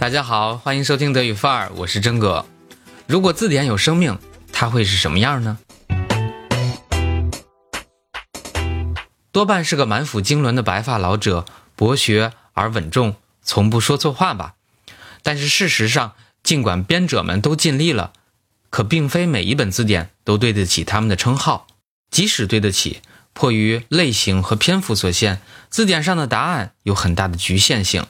大家好，欢迎收听德语范儿，我是真哥。如果字典有生命，它会是什么样呢？多半是个满腹经纶的白发老者，博学而稳重，从不说错话吧。但是事实上，尽管编者们都尽力了，可并非每一本字典都对得起他们的称号。即使对得起，迫于类型和篇幅所限，字典上的答案有很大的局限性。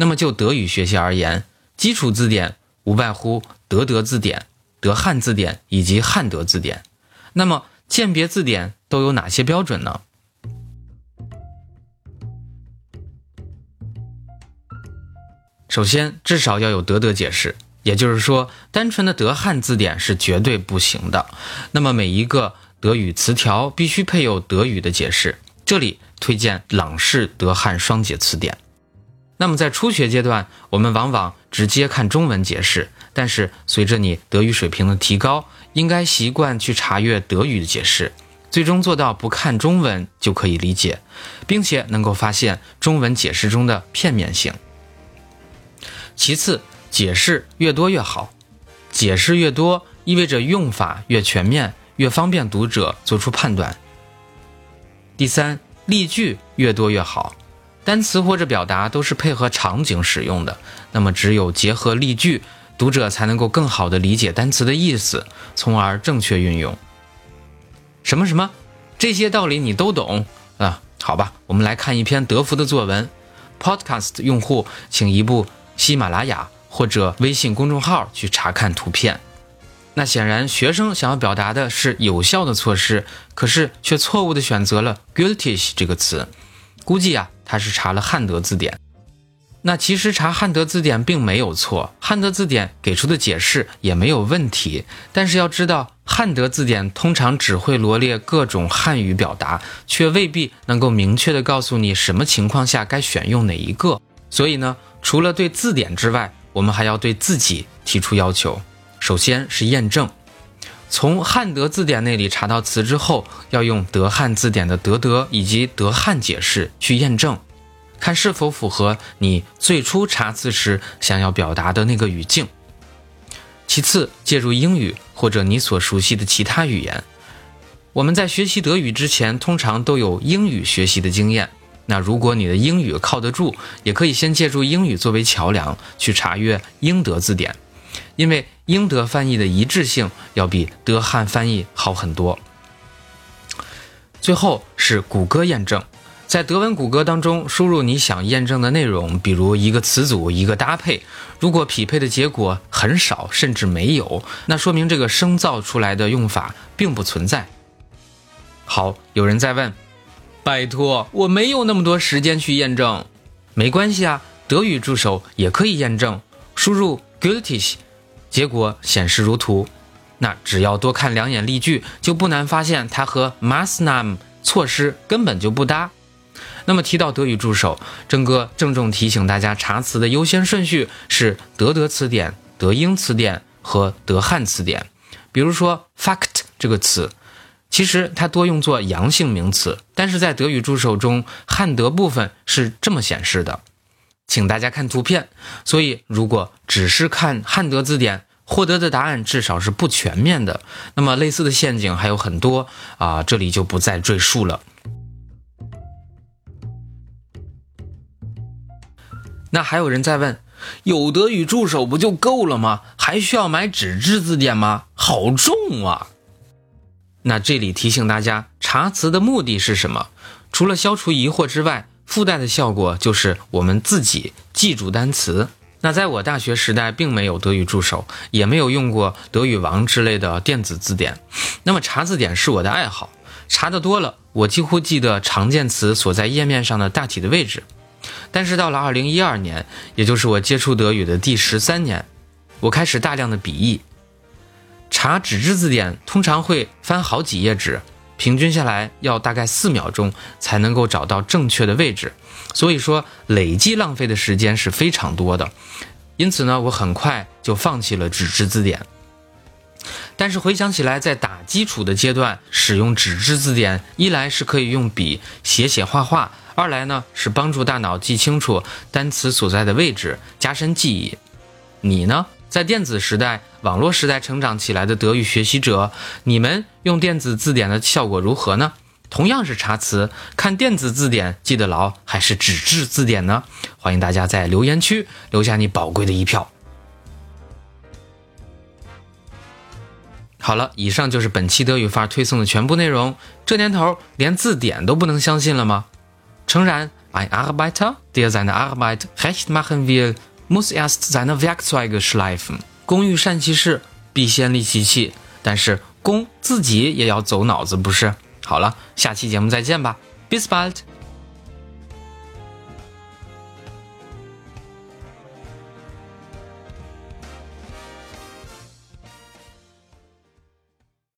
那么就德语学习而言，基础字典无外乎德德字典、德汉字典以及汉德字典。那么鉴别字典都有哪些标准呢？首先，至少要有德德解释，也就是说，单纯的德汉字典是绝对不行的。那么每一个德语词条必须配有德语的解释。这里推荐朗仕德汉双解词典。那么在初学阶段，我们往往直接看中文解释，但是随着你德语水平的提高，应该习惯去查阅德语的解释，最终做到不看中文就可以理解，并且能够发现中文解释中的片面性。其次，解释越多越好，解释越多意味着用法越全面，越方便读者做出判断。第三，例句越多越好，单词或者表达都是配合场景使用的，那么只有结合例句，读者才能够更好的理解单词的意思，从而正确运用。什么什么，这些道理你都懂啊？好吧，我们来看一篇德福的作文。Podcast 用户请移步。喜马拉雅或者微信公众号去查看图片，那显然学生想要表达的是有效的措施，可是却错误的选择了 “guilty” 这个词，估计啊他是查了汉德字典。那其实查汉德字典并没有错，汉德字典给出的解释也没有问题。但是要知道，汉德字典通常只会罗列各种汉语表达，却未必能够明确的告诉你什么情况下该选用哪一个。所以呢？除了对字典之外，我们还要对自己提出要求。首先是验证，从汉德字典那里查到词之后，要用德汉字典的德德以及德汉解释去验证，看是否符合你最初查字时想要表达的那个语境。其次，借助英语或者你所熟悉的其他语言。我们在学习德语之前，通常都有英语学习的经验。那如果你的英语靠得住，也可以先借助英语作为桥梁去查阅英德字典，因为英德翻译的一致性要比德汉翻译好很多。最后是谷歌验证，在德文谷歌当中输入你想验证的内容，比如一个词组、一个搭配，如果匹配的结果很少甚至没有，那说明这个生造出来的用法并不存在。好，有人在问。拜托，我没有那么多时间去验证，没关系啊，德语助手也可以验证。输入 gültig，结果显示如图。那只要多看两眼例句，就不难发现它和 masnam 措施根本就不搭。那么提到德语助手，郑哥郑重提醒大家，查词的优先顺序是德德词典、德英词典和德汉词典。比如说 fact 这个词。其实它多用作阳性名词，但是在德语助手中，汉德部分是这么显示的，请大家看图片。所以如果只是看汉德字典，获得的答案至少是不全面的。那么类似的陷阱还有很多啊，这里就不再赘述了。那还有人在问，有德语助手不就够了吗？还需要买纸质字典吗？好重啊！那这里提醒大家，查词的目的是什么？除了消除疑惑之外，附带的效果就是我们自己记住单词。那在我大学时代，并没有德语助手，也没有用过德语王之类的电子字典。那么查字典是我的爱好，查的多了，我几乎记得常见词所在页面上的大体的位置。但是到了二零一二年，也就是我接触德语的第十三年，我开始大量的笔译。查纸质字典通常会翻好几页纸，平均下来要大概四秒钟才能够找到正确的位置，所以说累计浪费的时间是非常多的。因此呢，我很快就放弃了纸质字典。但是回想起来，在打基础的阶段使用纸质字典，一来是可以用笔写写画画，二来呢是帮助大脑记清楚单词所在的位置，加深记忆。你呢？在电子时代、网络时代成长起来的德语学习者，你们用电子字典的效果如何呢？同样是查词，看电子字典记得牢，还是纸质字典呢？欢迎大家在留言区留下你宝贵的一票。好了，以上就是本期德语范儿推送的全部内容。这年头连字典都不能相信了吗？诚然，ein Arbeiter, der seine Arbeit recht machen will。Muss erst seine Werkzeuge schleifen。工欲善其事，必先利其器。但是工自己也要走脑子，不是？好了，下期节目再见吧，Bis bald。